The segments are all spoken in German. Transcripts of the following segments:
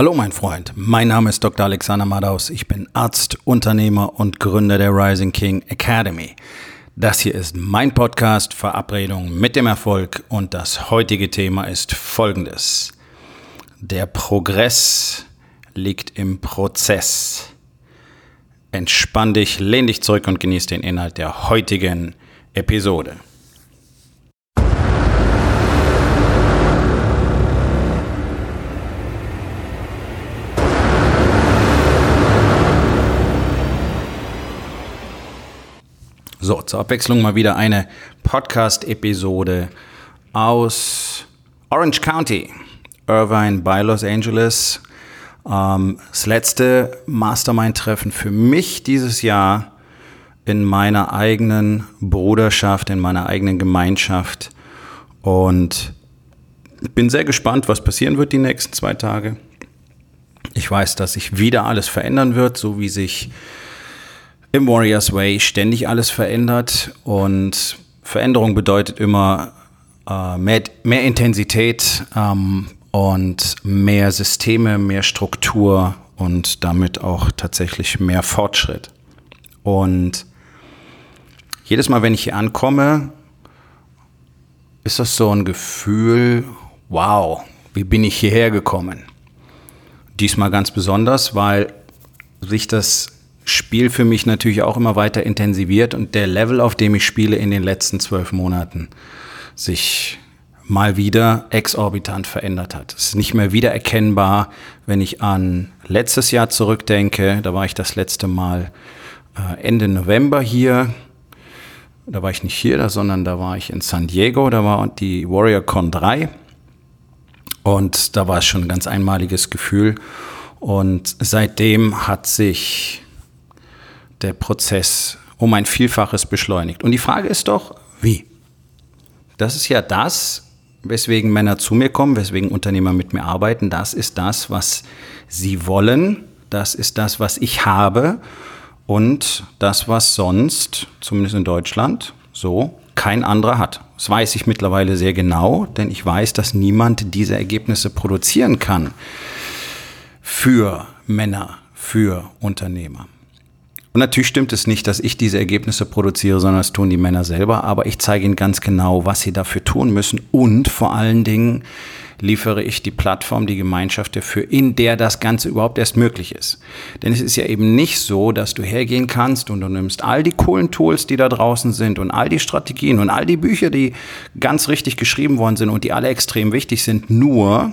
Hallo mein Freund, mein Name ist Dr. Alexander Madaus. Ich bin Arzt, Unternehmer und Gründer der Rising King Academy. Das hier ist mein Podcast Verabredung mit dem Erfolg und das heutige Thema ist folgendes. Der Progress liegt im Prozess. Entspann dich, lehn dich zurück und genieß den Inhalt der heutigen Episode. So, zur Abwechslung mal wieder eine Podcast-Episode aus Orange County, Irvine bei Los Angeles. Ähm, das letzte Mastermind-Treffen für mich dieses Jahr in meiner eigenen Bruderschaft, in meiner eigenen Gemeinschaft. Und bin sehr gespannt, was passieren wird die nächsten zwei Tage. Ich weiß, dass sich wieder alles verändern wird, so wie sich im Warriors Way ständig alles verändert und Veränderung bedeutet immer äh, mehr, mehr, Intensität ähm, und mehr Systeme, mehr Struktur und damit auch tatsächlich mehr Fortschritt. Und jedes Mal, wenn ich hier ankomme, ist das so ein Gefühl, wow, wie bin ich hierher gekommen? Diesmal ganz besonders, weil sich das Spiel für mich natürlich auch immer weiter intensiviert und der Level, auf dem ich spiele in den letzten zwölf Monaten, sich mal wieder exorbitant verändert hat. Es ist nicht mehr wiedererkennbar, wenn ich an letztes Jahr zurückdenke. Da war ich das letzte Mal äh, Ende November hier. Da war ich nicht hier, sondern da war ich in San Diego. Da war die Warrior Con 3. Und da war es schon ein ganz einmaliges Gefühl. Und seitdem hat sich der Prozess um ein Vielfaches beschleunigt. Und die Frage ist doch, wie? Das ist ja das, weswegen Männer zu mir kommen, weswegen Unternehmer mit mir arbeiten. Das ist das, was sie wollen. Das ist das, was ich habe. Und das, was sonst, zumindest in Deutschland, so kein anderer hat. Das weiß ich mittlerweile sehr genau, denn ich weiß, dass niemand diese Ergebnisse produzieren kann für Männer, für Unternehmer. Und natürlich stimmt es nicht, dass ich diese Ergebnisse produziere, sondern das tun die Männer selber. Aber ich zeige ihnen ganz genau, was sie dafür tun müssen. Und vor allen Dingen liefere ich die Plattform, die Gemeinschaft dafür, in der das Ganze überhaupt erst möglich ist. Denn es ist ja eben nicht so, dass du hergehen kannst und du nimmst all die coolen Tools, die da draußen sind und all die Strategien und all die Bücher, die ganz richtig geschrieben worden sind und die alle extrem wichtig sind. Nur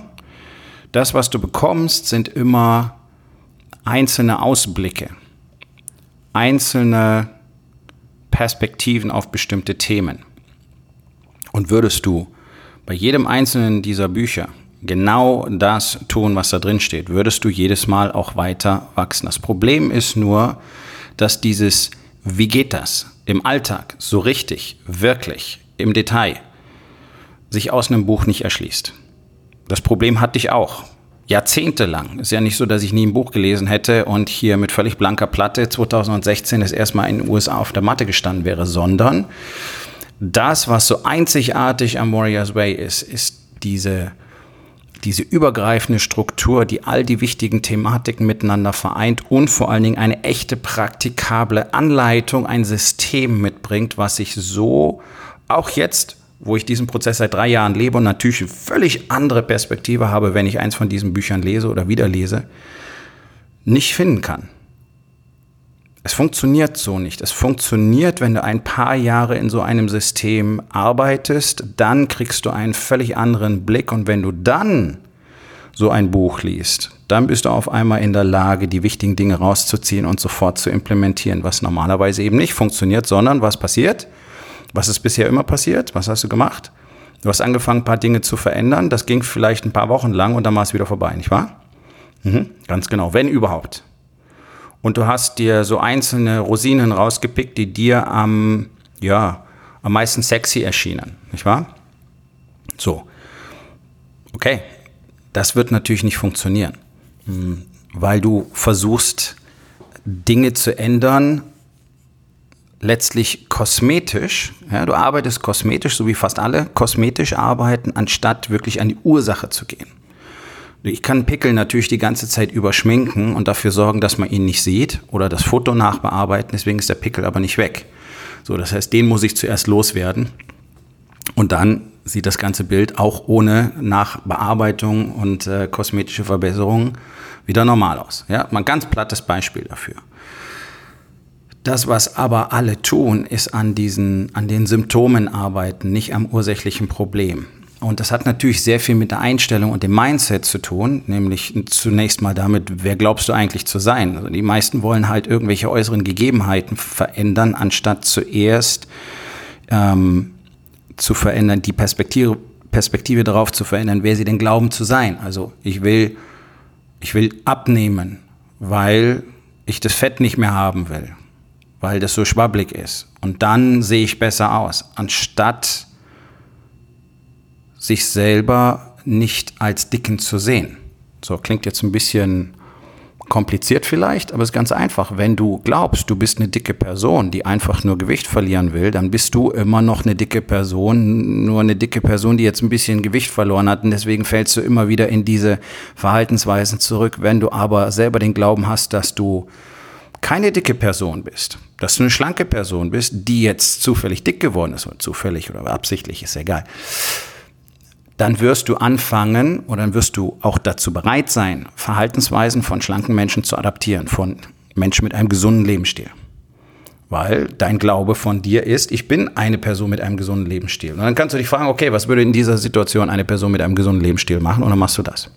das, was du bekommst, sind immer einzelne Ausblicke einzelne Perspektiven auf bestimmte Themen. Und würdest du bei jedem einzelnen dieser Bücher genau das tun, was da drin steht, würdest du jedes Mal auch weiter wachsen. Das Problem ist nur, dass dieses, wie geht das im Alltag so richtig, wirklich, im Detail, sich aus einem Buch nicht erschließt. Das Problem hatte ich auch jahrzehntelang. Ist ja nicht so, dass ich nie ein Buch gelesen hätte und hier mit völlig blanker Platte 2016 das erstmal in den USA auf der Matte gestanden wäre, sondern das, was so einzigartig am Warriors Way ist, ist diese, diese übergreifende Struktur, die all die wichtigen Thematiken miteinander vereint und vor allen Dingen eine echte praktikable Anleitung, ein System mitbringt, was sich so auch jetzt wo ich diesen Prozess seit drei Jahren lebe und natürlich eine völlig andere Perspektive habe, wenn ich eins von diesen Büchern lese oder wieder lese, nicht finden kann. Es funktioniert so nicht. Es funktioniert, wenn du ein paar Jahre in so einem System arbeitest, dann kriegst du einen völlig anderen Blick und wenn du dann so ein Buch liest, dann bist du auf einmal in der Lage, die wichtigen Dinge rauszuziehen und sofort zu implementieren, was normalerweise eben nicht funktioniert, sondern was passiert? Was ist bisher immer passiert? Was hast du gemacht? Du hast angefangen, ein paar Dinge zu verändern. Das ging vielleicht ein paar Wochen lang und dann war es wieder vorbei, nicht wahr? Mhm, ganz genau, wenn überhaupt. Und du hast dir so einzelne Rosinen rausgepickt, die dir am, ja, am meisten sexy erschienen, nicht wahr? So. Okay. Das wird natürlich nicht funktionieren, hm, weil du versuchst, Dinge zu ändern, letztlich kosmetisch, ja, du arbeitest kosmetisch, so wie fast alle kosmetisch arbeiten, anstatt wirklich an die Ursache zu gehen. Ich kann Pickel natürlich die ganze Zeit überschminken und dafür sorgen, dass man ihn nicht sieht oder das Foto nachbearbeiten. Deswegen ist der Pickel aber nicht weg. So, das heißt, den muss ich zuerst loswerden. Und dann sieht das ganze Bild auch ohne Nachbearbeitung und äh, kosmetische Verbesserungen wieder normal aus. Ja, mal ein ganz plattes Beispiel dafür. Das, was aber alle tun, ist an diesen, an den Symptomen arbeiten, nicht am ursächlichen Problem. Und das hat natürlich sehr viel mit der Einstellung und dem Mindset zu tun, nämlich zunächst mal damit, wer glaubst du eigentlich zu sein? Also die meisten wollen halt irgendwelche äußeren Gegebenheiten verändern, anstatt zuerst ähm, zu verändern, die Perspektive, Perspektive darauf zu verändern, wer sie denn glauben zu sein. Also ich will, ich will abnehmen, weil ich das Fett nicht mehr haben will, weil das so schwabblig ist. Und dann sehe ich besser aus, anstatt sich selber nicht als dicken zu sehen. So klingt jetzt ein bisschen kompliziert vielleicht, aber es ist ganz einfach. Wenn du glaubst, du bist eine dicke Person, die einfach nur Gewicht verlieren will, dann bist du immer noch eine dicke Person, nur eine dicke Person, die jetzt ein bisschen Gewicht verloren hat und deswegen fällst du immer wieder in diese Verhaltensweisen zurück. Wenn du aber selber den Glauben hast, dass du keine dicke Person bist, dass du eine schlanke Person bist, die jetzt zufällig dick geworden ist, oder zufällig oder absichtlich, ist egal dann wirst du anfangen oder dann wirst du auch dazu bereit sein, Verhaltensweisen von schlanken Menschen zu adaptieren, von Menschen mit einem gesunden Lebensstil. Weil dein Glaube von dir ist, ich bin eine Person mit einem gesunden Lebensstil. Und dann kannst du dich fragen, okay, was würde in dieser Situation eine Person mit einem gesunden Lebensstil machen? Und dann machst du das.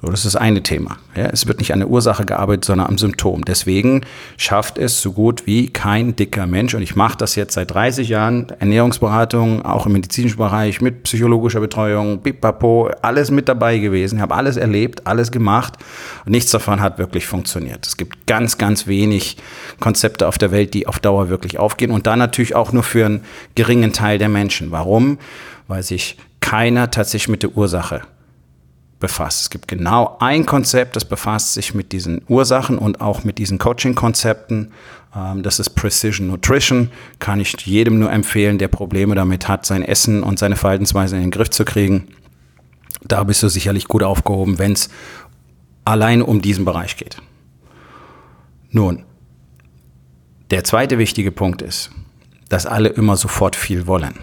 So, das ist das eine Thema. Ja, es wird nicht an der Ursache gearbeitet, sondern am Symptom. Deswegen schafft es so gut wie kein dicker Mensch. Und ich mache das jetzt seit 30 Jahren. Ernährungsberatung, auch im medizinischen Bereich, mit psychologischer Betreuung, pipapo, alles mit dabei gewesen. Habe alles erlebt, alles gemacht. Und nichts davon hat wirklich funktioniert. Es gibt ganz, ganz wenig Konzepte auf der Welt, die auf Dauer wirklich aufgehen. Und dann natürlich auch nur für einen geringen Teil der Menschen. Warum? Weil sich keiner tatsächlich mit der Ursache befasst. Es gibt genau ein Konzept, das befasst sich mit diesen Ursachen und auch mit diesen Coaching-Konzepten. Ähm, das ist Precision Nutrition. Kann ich jedem nur empfehlen, der Probleme damit hat, sein Essen und seine Verhaltensweise in den Griff zu kriegen. Da bist du sicherlich gut aufgehoben, wenn es allein um diesen Bereich geht. Nun, der zweite wichtige Punkt ist, dass alle immer sofort viel wollen.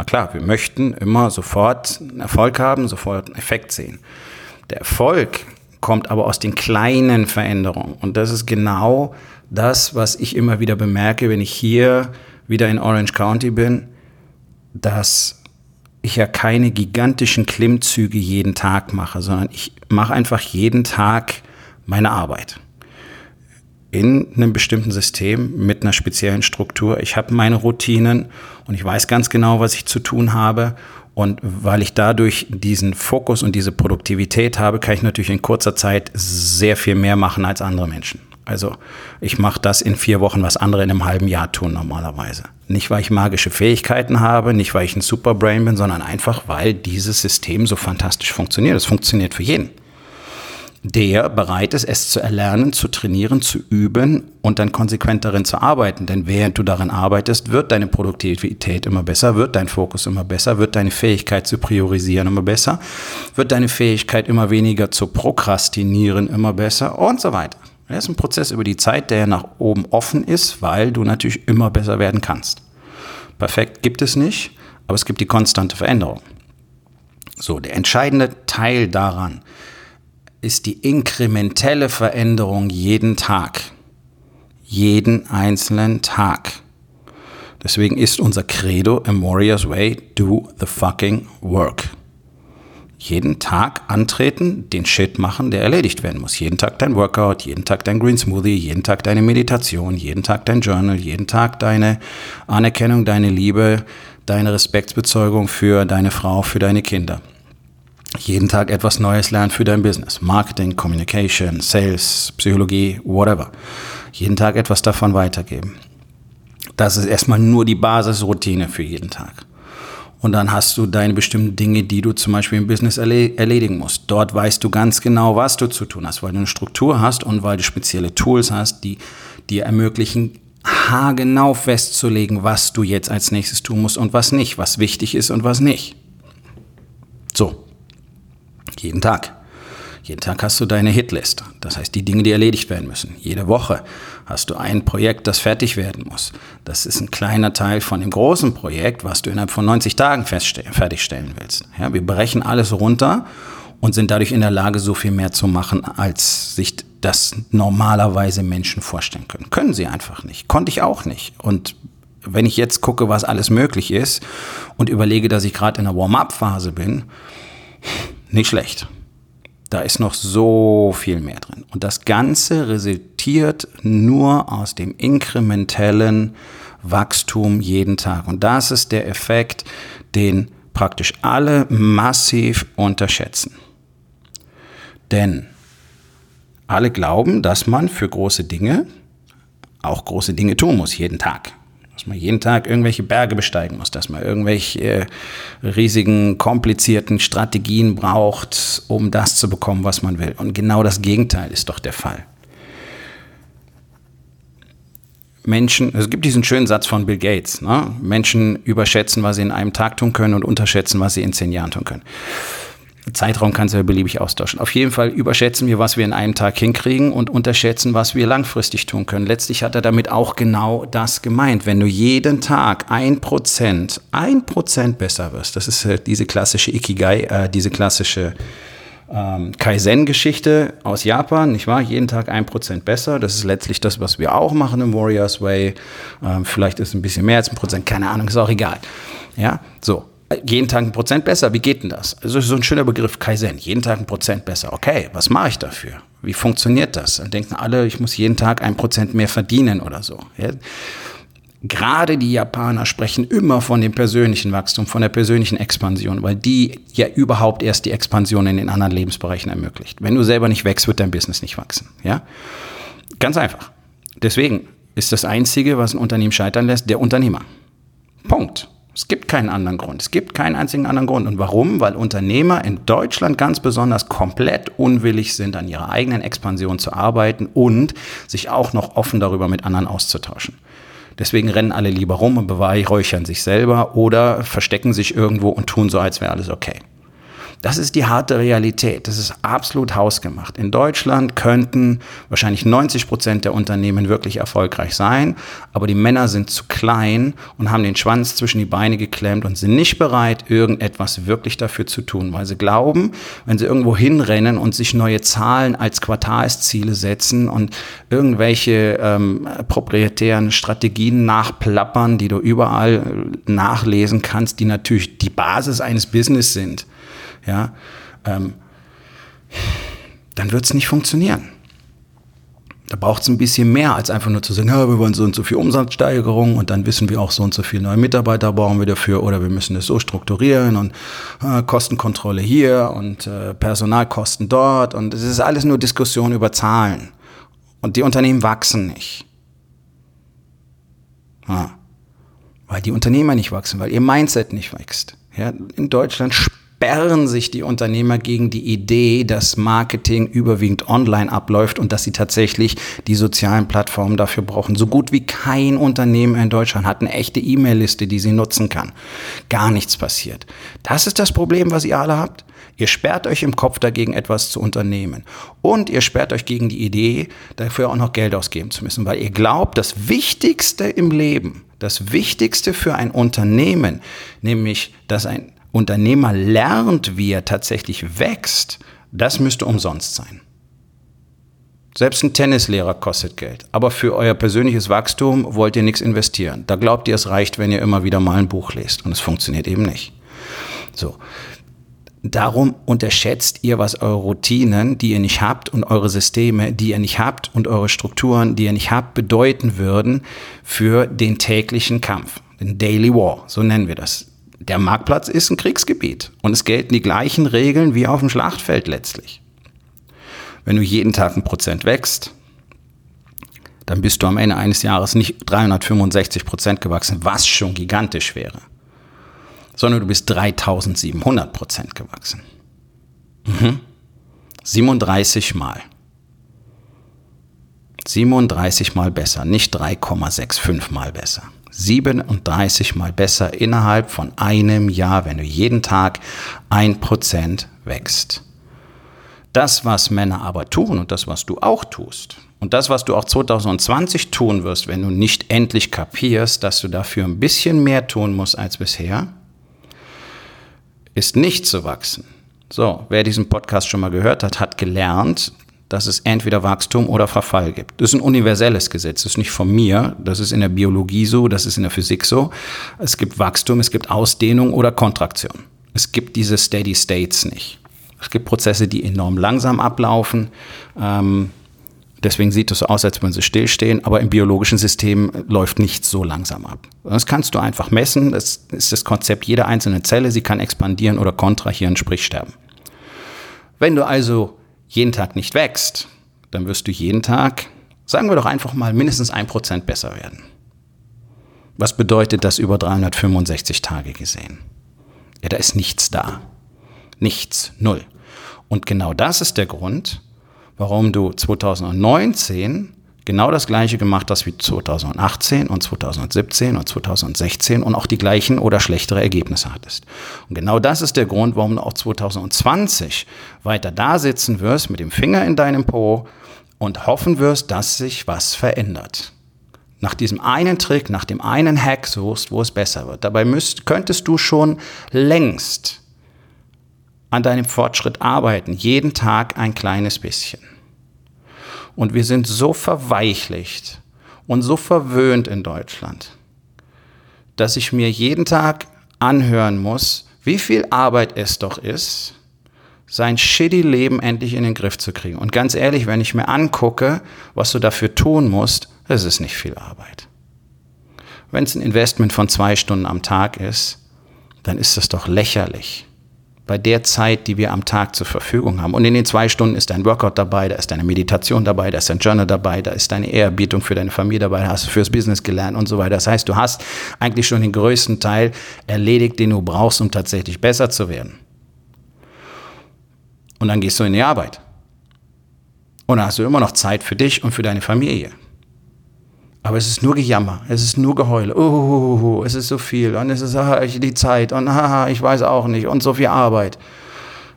Na klar, wir möchten immer sofort Erfolg haben, sofort einen Effekt sehen. Der Erfolg kommt aber aus den kleinen Veränderungen. Und das ist genau das, was ich immer wieder bemerke, wenn ich hier wieder in Orange County bin, dass ich ja keine gigantischen Klimmzüge jeden Tag mache, sondern ich mache einfach jeden Tag meine Arbeit in einem bestimmten System mit einer speziellen Struktur. Ich habe meine Routinen und ich weiß ganz genau, was ich zu tun habe. Und weil ich dadurch diesen Fokus und diese Produktivität habe, kann ich natürlich in kurzer Zeit sehr viel mehr machen als andere Menschen. Also ich mache das in vier Wochen, was andere in einem halben Jahr tun normalerweise. Nicht, weil ich magische Fähigkeiten habe, nicht, weil ich ein Superbrain bin, sondern einfach, weil dieses System so fantastisch funktioniert. Es funktioniert für jeden der bereit ist, es zu erlernen, zu trainieren, zu üben und dann konsequent darin zu arbeiten. Denn während du darin arbeitest, wird deine Produktivität immer besser, wird dein Fokus immer besser, wird deine Fähigkeit zu priorisieren immer besser, wird deine Fähigkeit immer weniger zu prokrastinieren immer besser und so weiter. Das ist ein Prozess über die Zeit, der nach oben offen ist, weil du natürlich immer besser werden kannst. Perfekt gibt es nicht, aber es gibt die konstante Veränderung. So, der entscheidende Teil daran ist die inkrementelle Veränderung jeden Tag. Jeden einzelnen Tag. Deswegen ist unser Credo im Warrior's Way, do the fucking work. Jeden Tag antreten, den Shit machen, der erledigt werden muss. Jeden Tag dein Workout, jeden Tag dein Green Smoothie, jeden Tag deine Meditation, jeden Tag dein Journal, jeden Tag deine Anerkennung, deine Liebe, deine Respektsbezeugung für deine Frau, für deine Kinder jeden Tag etwas Neues lernen für dein Business. Marketing, Communication, Sales, Psychologie, whatever. Jeden Tag etwas davon weitergeben. Das ist erstmal nur die Basisroutine für jeden Tag. Und dann hast du deine bestimmten Dinge, die du zum Beispiel im Business erledigen musst. Dort weißt du ganz genau, was du zu tun hast, weil du eine Struktur hast und weil du spezielle Tools hast, die dir ermöglichen, haargenau festzulegen, was du jetzt als nächstes tun musst und was nicht, was wichtig ist und was nicht. Jeden Tag. Jeden Tag hast du deine Hitlist. Das heißt, die Dinge, die erledigt werden müssen. Jede Woche hast du ein Projekt, das fertig werden muss. Das ist ein kleiner Teil von dem großen Projekt, was du innerhalb von 90 Tagen fertigstellen willst. Ja, wir brechen alles runter und sind dadurch in der Lage, so viel mehr zu machen, als sich das normalerweise Menschen vorstellen können. Können sie einfach nicht. Konnte ich auch nicht. Und wenn ich jetzt gucke, was alles möglich ist und überlege, dass ich gerade in der Warm-up-Phase bin, nicht schlecht. Da ist noch so viel mehr drin. Und das Ganze resultiert nur aus dem inkrementellen Wachstum jeden Tag. Und das ist der Effekt, den praktisch alle massiv unterschätzen. Denn alle glauben, dass man für große Dinge auch große Dinge tun muss, jeden Tag dass man jeden Tag irgendwelche Berge besteigen muss, dass man irgendwelche äh, riesigen, komplizierten Strategien braucht, um das zu bekommen, was man will. Und genau das Gegenteil ist doch der Fall. Menschen, es gibt diesen schönen Satz von Bill Gates, ne? Menschen überschätzen, was sie in einem Tag tun können und unterschätzen, was sie in zehn Jahren tun können. Zeitraum kannst du ja beliebig austauschen. Auf jeden Fall überschätzen wir, was wir in einem Tag hinkriegen und unterschätzen, was wir langfristig tun können. Letztlich hat er damit auch genau das gemeint. Wenn du jeden Tag ein Prozent, ein Prozent besser wirst, das ist äh, diese klassische Ikigai, äh, diese klassische ähm, Kaizen-Geschichte aus Japan, nicht wahr? Jeden Tag ein Prozent besser. Das ist letztlich das, was wir auch machen im Warriors Way. Ähm, vielleicht ist es ein bisschen mehr als ein Prozent, keine Ahnung, ist auch egal. Ja, so jeden Tag ein Prozent besser. Wie geht denn das? Also so ein schöner Begriff Kaizen. Jeden Tag ein Prozent besser. Okay, was mache ich dafür? Wie funktioniert das? Dann denken alle, ich muss jeden Tag ein Prozent mehr verdienen oder so. Ja? Gerade die Japaner sprechen immer von dem persönlichen Wachstum, von der persönlichen Expansion, weil die ja überhaupt erst die Expansion in den anderen Lebensbereichen ermöglicht. Wenn du selber nicht wächst, wird dein Business nicht wachsen. Ja? Ganz einfach. Deswegen ist das Einzige, was ein Unternehmen scheitern lässt, der Unternehmer. Punkt. Es gibt keinen anderen Grund. Es gibt keinen einzigen anderen Grund. Und warum? Weil Unternehmer in Deutschland ganz besonders komplett unwillig sind, an ihrer eigenen Expansion zu arbeiten und sich auch noch offen darüber mit anderen auszutauschen. Deswegen rennen alle lieber rum und beweihräuchern sich selber oder verstecken sich irgendwo und tun so, als wäre alles okay. Das ist die harte Realität. Das ist absolut hausgemacht. In Deutschland könnten wahrscheinlich 90 Prozent der Unternehmen wirklich erfolgreich sein, aber die Männer sind zu klein und haben den Schwanz zwischen die Beine geklemmt und sind nicht bereit, irgendetwas wirklich dafür zu tun, weil sie glauben, wenn sie irgendwo hinrennen und sich neue Zahlen als Quartalsziele setzen und irgendwelche ähm, proprietären Strategien nachplappern, die du überall nachlesen kannst, die natürlich die Basis eines Business sind, ja, ähm, dann wird es nicht funktionieren. Da braucht es ein bisschen mehr, als einfach nur zu sagen, ja, wir wollen so und so viel Umsatzsteigerung und dann wissen wir auch so und so viele neue Mitarbeiter brauchen wir dafür oder wir müssen es so strukturieren und äh, Kostenkontrolle hier und äh, Personalkosten dort und es ist alles nur Diskussion über Zahlen. Und die Unternehmen wachsen nicht. Ja. Weil die Unternehmer nicht wachsen, weil ihr Mindset nicht wächst. Ja, in Deutschland sperren sich die Unternehmer gegen die Idee, dass Marketing überwiegend online abläuft und dass sie tatsächlich die sozialen Plattformen dafür brauchen. So gut wie kein Unternehmen in Deutschland hat eine echte E-Mail-Liste, die sie nutzen kann. Gar nichts passiert. Das ist das Problem, was ihr alle habt. Ihr sperrt euch im Kopf dagegen, etwas zu unternehmen. Und ihr sperrt euch gegen die Idee, dafür auch noch Geld ausgeben zu müssen, weil ihr glaubt, das Wichtigste im Leben, das Wichtigste für ein Unternehmen, nämlich, dass ein Unternehmer lernt, wie er tatsächlich wächst, das müsste umsonst sein. Selbst ein Tennislehrer kostet Geld. Aber für euer persönliches Wachstum wollt ihr nichts investieren. Da glaubt ihr, es reicht, wenn ihr immer wieder mal ein Buch lest. Und es funktioniert eben nicht. So. Darum unterschätzt ihr, was eure Routinen, die ihr nicht habt, und eure Systeme, die ihr nicht habt, und eure Strukturen, die ihr nicht habt, bedeuten würden für den täglichen Kampf. Den Daily War, so nennen wir das der Marktplatz ist ein Kriegsgebiet und es gelten die gleichen Regeln wie auf dem Schlachtfeld letztlich. Wenn du jeden Tag ein Prozent wächst, dann bist du am Ende eines Jahres nicht 365 Prozent gewachsen, was schon gigantisch wäre, sondern du bist 3700 Prozent gewachsen. Mhm. 37 Mal. 37 Mal besser, nicht 3,65 Mal besser. 37 mal besser innerhalb von einem Jahr, wenn du jeden Tag ein Prozent wächst. Das, was Männer aber tun und das, was du auch tust, und das, was du auch 2020 tun wirst, wenn du nicht endlich kapierst, dass du dafür ein bisschen mehr tun musst als bisher, ist nicht zu wachsen. So, wer diesen Podcast schon mal gehört hat, hat gelernt, dass es entweder Wachstum oder Verfall gibt. Das ist ein universelles Gesetz, das ist nicht von mir, das ist in der Biologie so, das ist in der Physik so. Es gibt Wachstum, es gibt Ausdehnung oder Kontraktion. Es gibt diese Steady States nicht. Es gibt Prozesse, die enorm langsam ablaufen. Ähm, deswegen sieht es so aus, als würden sie stillstehen, aber im biologischen System läuft nichts so langsam ab. Das kannst du einfach messen. Das ist das Konzept jeder einzelnen Zelle. Sie kann expandieren oder kontrahieren, sprich sterben. Wenn du also jeden Tag nicht wächst, dann wirst du jeden Tag, sagen wir doch einfach mal, mindestens ein Prozent besser werden. Was bedeutet das über 365 Tage gesehen? Ja, da ist nichts da. Nichts, null. Und genau das ist der Grund, warum du 2019 genau das gleiche gemacht hast wie 2018 und 2017 und 2016 und auch die gleichen oder schlechtere Ergebnisse hattest. Und genau das ist der Grund, warum du auch 2020 weiter da sitzen wirst mit dem Finger in deinem Po und hoffen wirst, dass sich was verändert. Nach diesem einen Trick, nach dem einen Hack suchst, wo es besser wird. Dabei müsst, könntest du schon längst an deinem Fortschritt arbeiten, jeden Tag ein kleines bisschen. Und wir sind so verweichlicht und so verwöhnt in Deutschland, dass ich mir jeden Tag anhören muss, wie viel Arbeit es doch ist, sein shitty Leben endlich in den Griff zu kriegen. Und ganz ehrlich, wenn ich mir angucke, was du dafür tun musst, das ist nicht viel Arbeit. Wenn es ein Investment von zwei Stunden am Tag ist, dann ist das doch lächerlich bei der Zeit, die wir am Tag zur Verfügung haben. Und in den zwei Stunden ist dein Workout dabei, da ist deine Meditation dabei, da ist dein Journal dabei, da ist deine Ehrerbietung für deine Familie dabei, da hast du fürs Business gelernt und so weiter. Das heißt, du hast eigentlich schon den größten Teil erledigt, den du brauchst, um tatsächlich besser zu werden. Und dann gehst du in die Arbeit. Und dann hast du immer noch Zeit für dich und für deine Familie. Aber es ist nur Gejammer, es ist nur Geheule. Uh, es ist so viel und es ist ah, die Zeit und ah, ich weiß auch nicht und so viel Arbeit.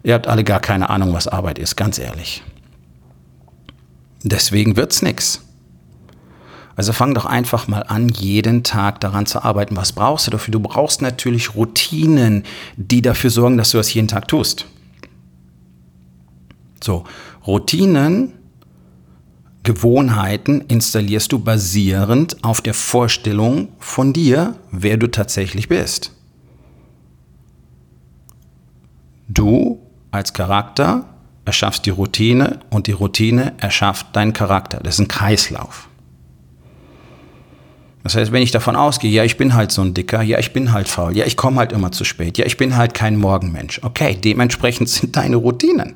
Ihr habt alle gar keine Ahnung, was Arbeit ist, ganz ehrlich. Deswegen wird's nix. Also fang doch einfach mal an, jeden Tag daran zu arbeiten. Was brauchst du dafür? Du brauchst natürlich Routinen, die dafür sorgen, dass du das jeden Tag tust. So, Routinen Gewohnheiten installierst du basierend auf der Vorstellung von dir, wer du tatsächlich bist. Du als Charakter erschaffst die Routine und die Routine erschafft deinen Charakter. Das ist ein Kreislauf. Das heißt, wenn ich davon ausgehe, ja, ich bin halt so ein Dicker, ja, ich bin halt faul, ja, ich komme halt immer zu spät, ja, ich bin halt kein Morgenmensch. Okay, dementsprechend sind deine Routinen.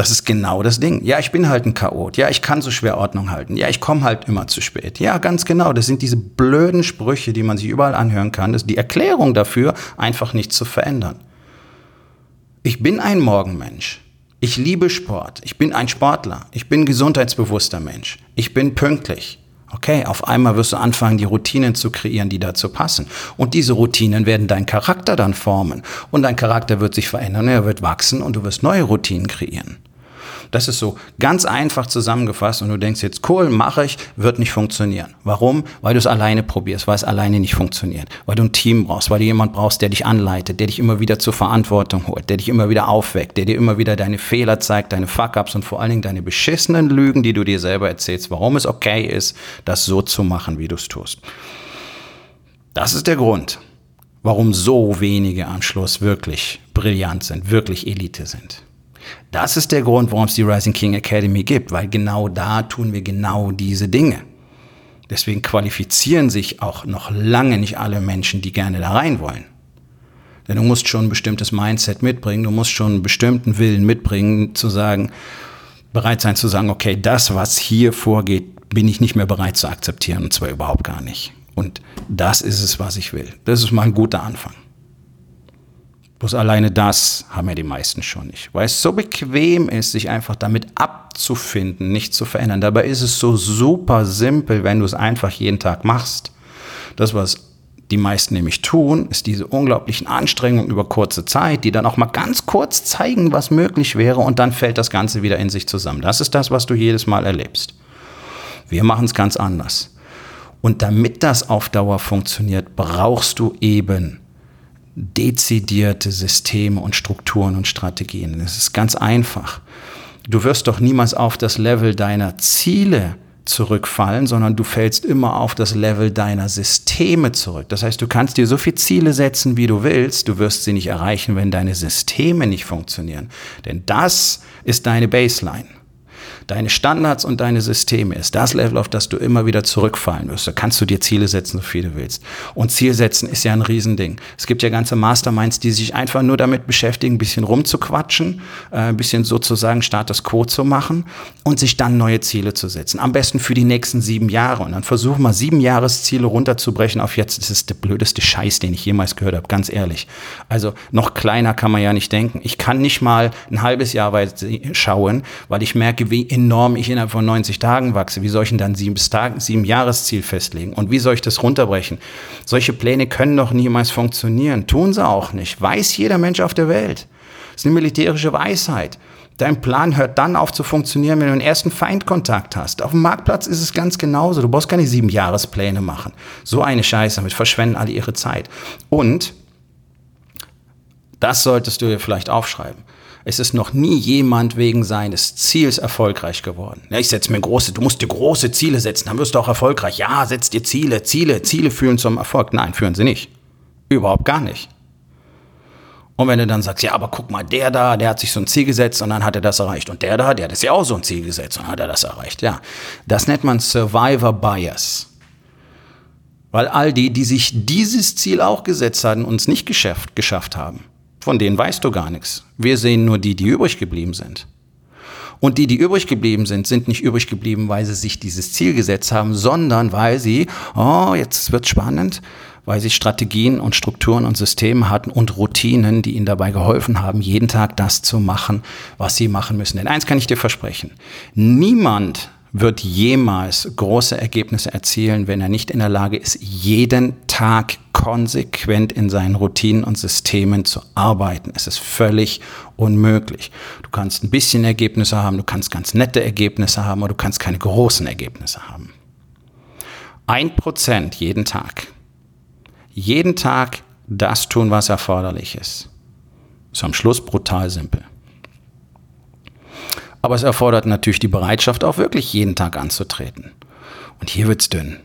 Das ist genau das Ding. Ja, ich bin halt ein Chaot. Ja, ich kann so schwer Ordnung halten. Ja, ich komme halt immer zu spät. Ja, ganz genau. Das sind diese blöden Sprüche, die man sich überall anhören kann. Das ist die Erklärung dafür, einfach nichts zu verändern. Ich bin ein Morgenmensch. Ich liebe Sport. Ich bin ein Sportler. Ich bin gesundheitsbewusster Mensch. Ich bin pünktlich. Okay, auf einmal wirst du anfangen, die Routinen zu kreieren, die dazu passen. Und diese Routinen werden deinen Charakter dann formen. Und dein Charakter wird sich verändern, er wird wachsen und du wirst neue Routinen kreieren. Das ist so ganz einfach zusammengefasst und du denkst jetzt, cool, mache ich, wird nicht funktionieren. Warum? Weil du es alleine probierst, weil es alleine nicht funktioniert. Weil du ein Team brauchst, weil du jemand brauchst, der dich anleitet, der dich immer wieder zur Verantwortung holt, der dich immer wieder aufweckt, der dir immer wieder deine Fehler zeigt, deine Fuck-ups und vor allen Dingen deine beschissenen Lügen, die du dir selber erzählst, warum es okay ist, das so zu machen, wie du es tust. Das ist der Grund, warum so wenige am Schluss wirklich brillant sind, wirklich Elite sind. Das ist der Grund, warum es die Rising King Academy gibt, weil genau da tun wir genau diese Dinge. Deswegen qualifizieren sich auch noch lange nicht alle Menschen, die gerne da rein wollen. Denn du musst schon ein bestimmtes Mindset mitbringen, du musst schon einen bestimmten Willen mitbringen, zu sagen, bereit sein zu sagen, okay, das, was hier vorgeht, bin ich nicht mehr bereit zu akzeptieren, und zwar überhaupt gar nicht. Und das ist es, was ich will. Das ist mal ein guter Anfang. Bloß alleine das haben ja die meisten schon nicht. Weil es so bequem ist, sich einfach damit abzufinden, nicht zu verändern. Dabei ist es so super simpel, wenn du es einfach jeden Tag machst. Das, was die meisten nämlich tun, ist diese unglaublichen Anstrengungen über kurze Zeit, die dann auch mal ganz kurz zeigen, was möglich wäre und dann fällt das Ganze wieder in sich zusammen. Das ist das, was du jedes Mal erlebst. Wir machen es ganz anders. Und damit das auf Dauer funktioniert, brauchst du eben dezidierte Systeme und Strukturen und Strategien. Es ist ganz einfach. Du wirst doch niemals auf das Level deiner Ziele zurückfallen, sondern du fällst immer auf das Level deiner Systeme zurück. Das heißt, du kannst dir so viele Ziele setzen, wie du willst, du wirst sie nicht erreichen, wenn deine Systeme nicht funktionieren. Denn das ist deine Baseline deine Standards und deine Systeme ist das Level, auf das du immer wieder zurückfallen wirst. Da kannst du dir Ziele setzen, so viele willst. Und Ziel setzen ist ja ein Riesending. Es gibt ja ganze Masterminds, die sich einfach nur damit beschäftigen, ein bisschen rumzuquatschen, äh, ein bisschen sozusagen Status Quo zu machen und sich dann neue Ziele zu setzen. Am besten für die nächsten sieben Jahre. Und dann versuch mal sieben Jahresziele runterzubrechen auf jetzt. Das ist der blödeste Scheiß, den ich jemals gehört habe, ganz ehrlich. Also noch kleiner kann man ja nicht denken. Ich kann nicht mal ein halbes Jahr weit schauen, weil ich merke, wie enorm ich innerhalb von 90 Tagen wachse. Wie soll ich denn dann sieben, Tagen, sieben Jahresziel festlegen? Und wie soll ich das runterbrechen? Solche Pläne können doch niemals funktionieren. Tun sie auch nicht. Weiß jeder Mensch auf der Welt. Das ist eine militärische Weisheit. Dein Plan hört dann auf zu funktionieren, wenn du einen ersten Feindkontakt hast. Auf dem Marktplatz ist es ganz genauso. Du brauchst keine sieben Jahrespläne machen. So eine Scheiße, damit verschwenden alle ihre Zeit. Und das solltest du dir vielleicht aufschreiben. Es ist noch nie jemand wegen seines Ziels erfolgreich geworden. Ja, ich setze mir große, du musst dir große Ziele setzen, dann wirst du auch erfolgreich. Ja, setz dir Ziele, Ziele, Ziele führen zum Erfolg. Nein, führen sie nicht. Überhaupt gar nicht. Und wenn du dann sagst, ja, aber guck mal, der da, der hat sich so ein Ziel gesetzt und dann hat er das erreicht. Und der da, der hat sich auch so ein Ziel gesetzt und hat er das erreicht. Ja, das nennt man Survivor Bias. Weil all die, die sich dieses Ziel auch gesetzt hatten und es nicht geschafft, geschafft haben, von denen weißt du gar nichts. Wir sehen nur die, die übrig geblieben sind. Und die, die übrig geblieben sind, sind nicht übrig geblieben, weil sie sich dieses Ziel gesetzt haben, sondern weil sie, oh, jetzt wird spannend, weil sie Strategien und Strukturen und Systeme hatten und Routinen, die ihnen dabei geholfen haben, jeden Tag das zu machen, was sie machen müssen. Denn eins kann ich dir versprechen. Niemand wird jemals große Ergebnisse erzielen, wenn er nicht in der Lage ist, jeden Tag konsequent in seinen Routinen und Systemen zu arbeiten. Es ist völlig unmöglich. Du kannst ein bisschen Ergebnisse haben, du kannst ganz nette Ergebnisse haben, aber du kannst keine großen Ergebnisse haben. Ein Prozent jeden Tag. Jeden Tag das tun, was erforderlich ist. Ist am Schluss brutal simpel. Aber es erfordert natürlich die Bereitschaft, auch wirklich jeden Tag anzutreten. Und hier wird's dünn.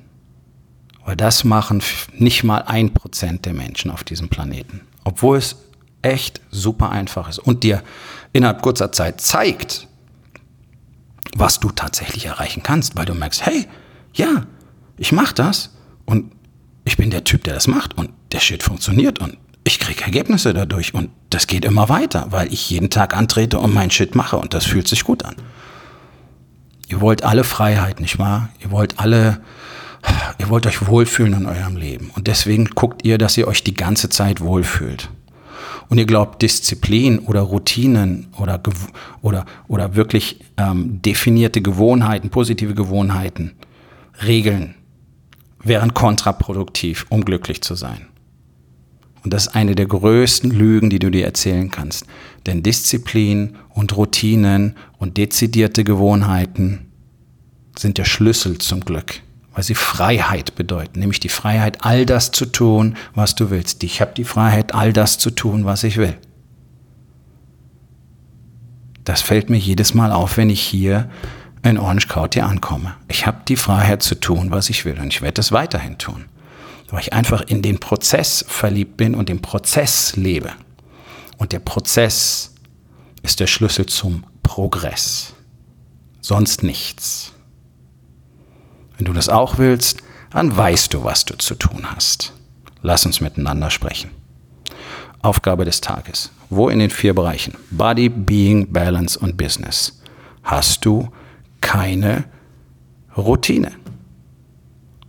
Weil das machen nicht mal ein Prozent der Menschen auf diesem Planeten. Obwohl es echt super einfach ist und dir innerhalb kurzer Zeit zeigt, was du tatsächlich erreichen kannst, weil du merkst, hey, ja, ich mach das und ich bin der Typ, der das macht und der Shit funktioniert und ich kriege Ergebnisse dadurch und das geht immer weiter, weil ich jeden Tag antrete und mein Shit mache und das fühlt sich gut an. Ihr wollt alle Freiheit, nicht wahr? Ihr wollt alle, ihr wollt euch wohlfühlen in eurem Leben und deswegen guckt ihr, dass ihr euch die ganze Zeit wohlfühlt. Und ihr glaubt, Disziplin oder Routinen oder, oder, oder wirklich ähm, definierte Gewohnheiten, positive Gewohnheiten, Regeln wären kontraproduktiv, um glücklich zu sein. Und das ist eine der größten Lügen, die du dir erzählen kannst. Denn Disziplin und Routinen und dezidierte Gewohnheiten sind der Schlüssel zum Glück, weil sie Freiheit bedeuten, nämlich die Freiheit, all das zu tun, was du willst. Ich habe die Freiheit, all das zu tun, was ich will. Das fällt mir jedes Mal auf, wenn ich hier in Orange County ankomme. Ich habe die Freiheit zu tun, was ich will und ich werde es weiterhin tun weil ich einfach in den Prozess verliebt bin und den Prozess lebe. Und der Prozess ist der Schlüssel zum Progress. Sonst nichts. Wenn du das auch willst, dann weißt du, was du zu tun hast. Lass uns miteinander sprechen. Aufgabe des Tages. Wo in den vier Bereichen Body, Being, Balance und Business hast du keine Routine?